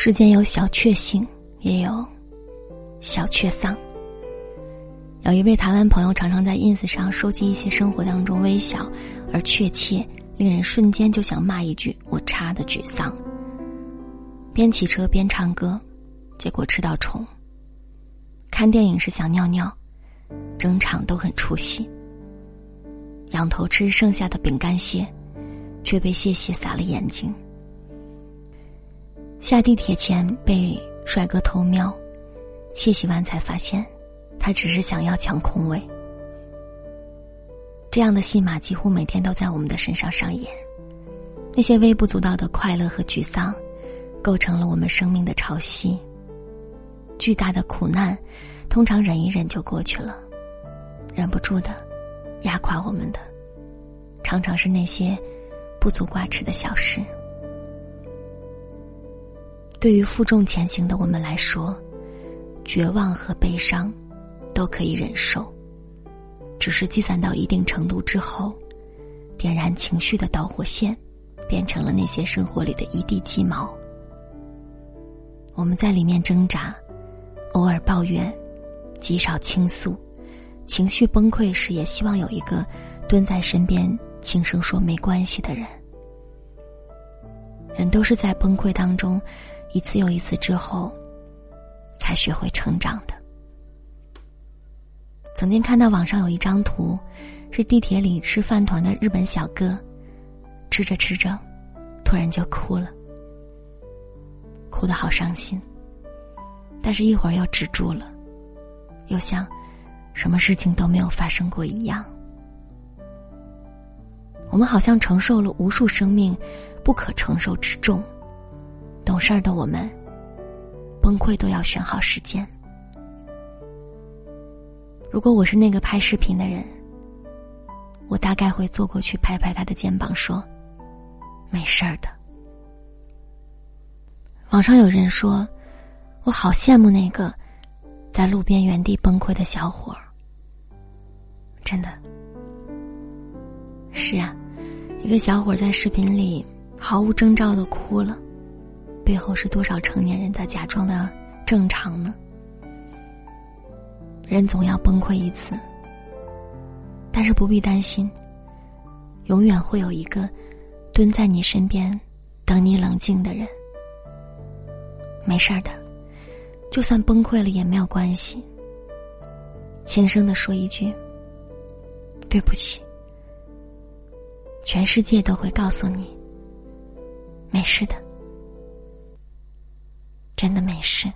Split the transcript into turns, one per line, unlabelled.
世间有小确幸，也有小确丧。有一位台湾朋友常常在 ins 上收集一些生活当中微小而确切、令人瞬间就想骂一句“我差”的沮丧。边骑车边唱歌，结果吃到虫；看电影时想尿尿，整场都很出戏。仰头吃剩下的饼干屑，却被屑屑洒了眼睛。下地铁前被帅哥偷瞄，窃喜完才发现，他只是想要抢空位。这样的戏码几乎每天都在我们的身上上演。那些微不足道的快乐和沮丧，构成了我们生命的潮汐。巨大的苦难，通常忍一忍就过去了，忍不住的，压垮我们的，常常是那些不足挂齿的小事。对于负重前行的我们来说，绝望和悲伤都可以忍受，只是积攒到一定程度之后，点燃情绪的导火线，变成了那些生活里的一地鸡毛。我们在里面挣扎，偶尔抱怨，极少倾诉，情绪崩溃时也希望有一个蹲在身边轻声说没关系的人。人都是在崩溃当中。一次又一次之后，才学会成长的。曾经看到网上有一张图，是地铁里吃饭团的日本小哥，吃着吃着，突然就哭了，哭得好伤心。但是，一会儿又止住了，又像什么事情都没有发生过一样。我们好像承受了无数生命不可承受之重。懂事儿的我们，崩溃都要选好时间。如果我是那个拍视频的人，我大概会坐过去拍拍他的肩膀，说：“没事儿的。”网上有人说：“我好羡慕那个在路边原地崩溃的小伙儿。”真的，是呀，一个小伙在视频里毫无征兆的哭了。背后是多少成年人在假装的正常呢？人总要崩溃一次，但是不必担心，永远会有一个蹲在你身边等你冷静的人。没事儿的，就算崩溃了也没有关系。轻声的说一句：“对不起。”全世界都会告诉你，没事的。真的没事。